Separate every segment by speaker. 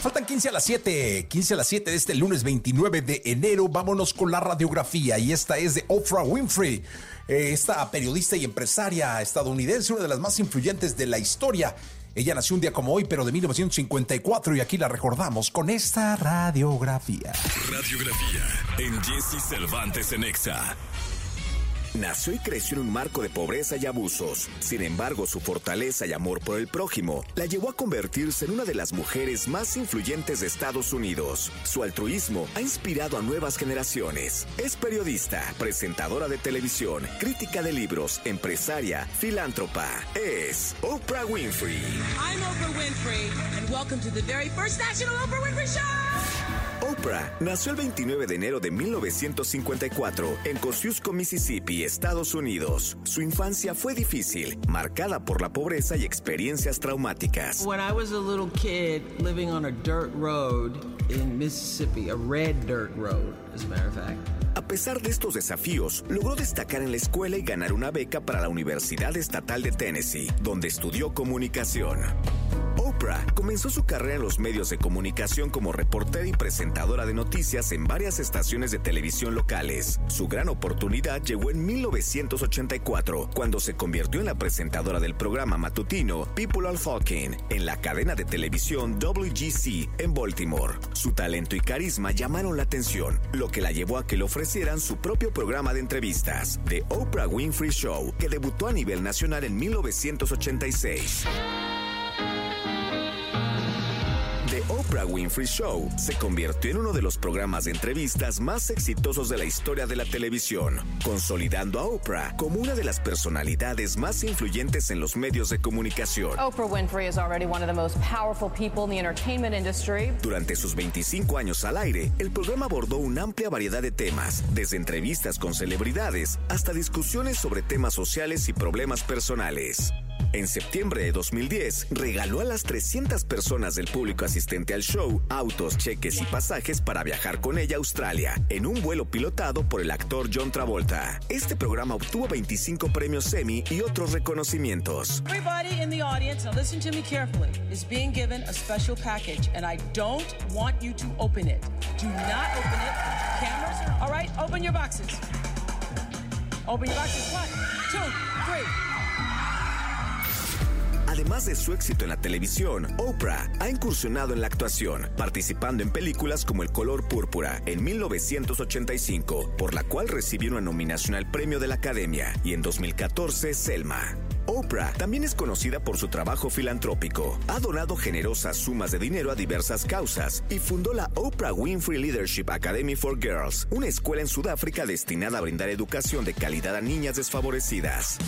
Speaker 1: Faltan 15 a las 7, 15 a las 7 de este lunes 29 de enero. Vámonos con la radiografía y esta es de Oprah Winfrey, eh, esta periodista y empresaria estadounidense, una de las más influyentes de la historia. Ella nació un día como hoy, pero de 1954 y aquí la recordamos con esta radiografía.
Speaker 2: Radiografía en Jesse Cervantes en Exa. Nació y creció en un marco de pobreza y abusos. Sin embargo, su fortaleza y amor por el prójimo la llevó a convertirse en una de las mujeres más influyentes de Estados Unidos. Su altruismo ha inspirado a nuevas generaciones. Es periodista, presentadora de televisión, crítica de libros, empresaria, filántropa. Es Oprah Winfrey.
Speaker 3: I'm Oprah Winfrey, and welcome to the very first National Oprah Winfrey Show.
Speaker 2: Nació el 29 de enero de 1954 en Kosciuszko, Mississippi, Estados Unidos. Su infancia fue difícil, marcada por la pobreza y experiencias traumáticas.
Speaker 4: When I was a little kid living on a dirt road in Mississippi, a red dirt road, as a matter of fact.
Speaker 2: A pesar de estos desafíos, logró destacar en la escuela y ganar una beca para la Universidad Estatal de Tennessee, donde estudió comunicación. Oprah comenzó su carrera en los medios de comunicación como reportera y presentadora de noticias en varias estaciones de televisión locales. Su gran oportunidad llegó en 1984, cuando se convirtió en la presentadora del programa matutino People Are Talking en la cadena de televisión WGC en Baltimore. Su talento y carisma llamaron la atención, lo que la llevó a que le ofrecieran su propio programa de entrevistas, The Oprah Winfrey Show, que debutó a nivel nacional en 1986. Oprah Winfrey Show se convirtió en uno de los programas de entrevistas más exitosos de la historia de la televisión, consolidando a Oprah como una de las personalidades más influyentes en los medios de comunicación.
Speaker 5: Oprah Winfrey is already one of the most powerful people in the entertainment industry.
Speaker 2: Durante sus 25 años al aire, el programa abordó una amplia variedad de temas, desde entrevistas con celebridades hasta discusiones sobre temas sociales y problemas personales. En septiembre de 2010, regaló a las 300 personas del público asistente al show autos, cheques y pasajes para viajar con ella a Australia, en un vuelo pilotado por el actor John Travolta. Este programa obtuvo 25 premios Emmy y otros reconocimientos.
Speaker 3: Everybody in the audience, now listen to me carefully, is being given a special package, and I don't want you to open it. Do not open it. Cameras, all right, open your boxes. Open your boxes. One, two, three.
Speaker 2: Además de su éxito en la televisión, Oprah ha incursionado en la actuación, participando en películas como El color púrpura en 1985, por la cual recibió una nominación al premio de la Academia, y en 2014 Selma. Oprah también es conocida por su trabajo filantrópico. Ha donado generosas sumas de dinero a diversas causas y fundó la Oprah Winfrey Leadership Academy for Girls, una escuela en Sudáfrica destinada a brindar educación de calidad a niñas desfavorecidas.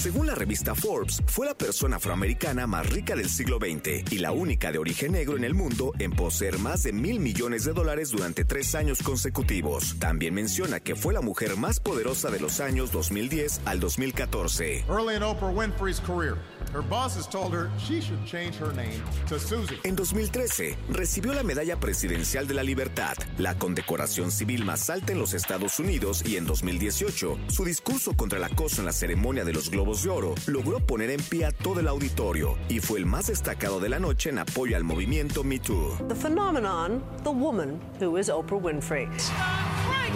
Speaker 2: Según la revista Forbes, fue la persona afroamericana más rica del siglo XX y la única de origen negro en el mundo en poseer más de mil millones de dólares durante tres años consecutivos. También menciona que fue la mujer más poderosa de los años 2010 al 2014.
Speaker 6: Early in Oprah Winfrey's career, her bosses told her she should change her name to Susie.
Speaker 2: En 2013, recibió la Medalla Presidencial de la Libertad, la condecoración civil más alta en los Estados Unidos y en 2018, su discurso contra el acoso en la ceremonia de los Globos de Oro logró poner en pie a todo el auditorio y fue el más destacado de la noche en apoyo al movimiento Me Too.
Speaker 7: The phenomenon, the woman who is Oprah Winfrey.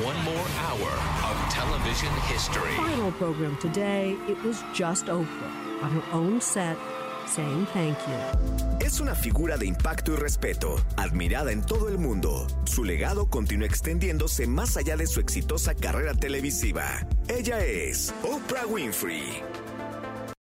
Speaker 8: One more hour of television history.
Speaker 7: Final program today, it was just Oprah on her own set saying thank you.
Speaker 2: Es una figura de impacto y respeto, admirada en todo el mundo. Su legado continúa extendiéndose más allá de su exitosa carrera televisiva. Ella es Oprah Winfrey.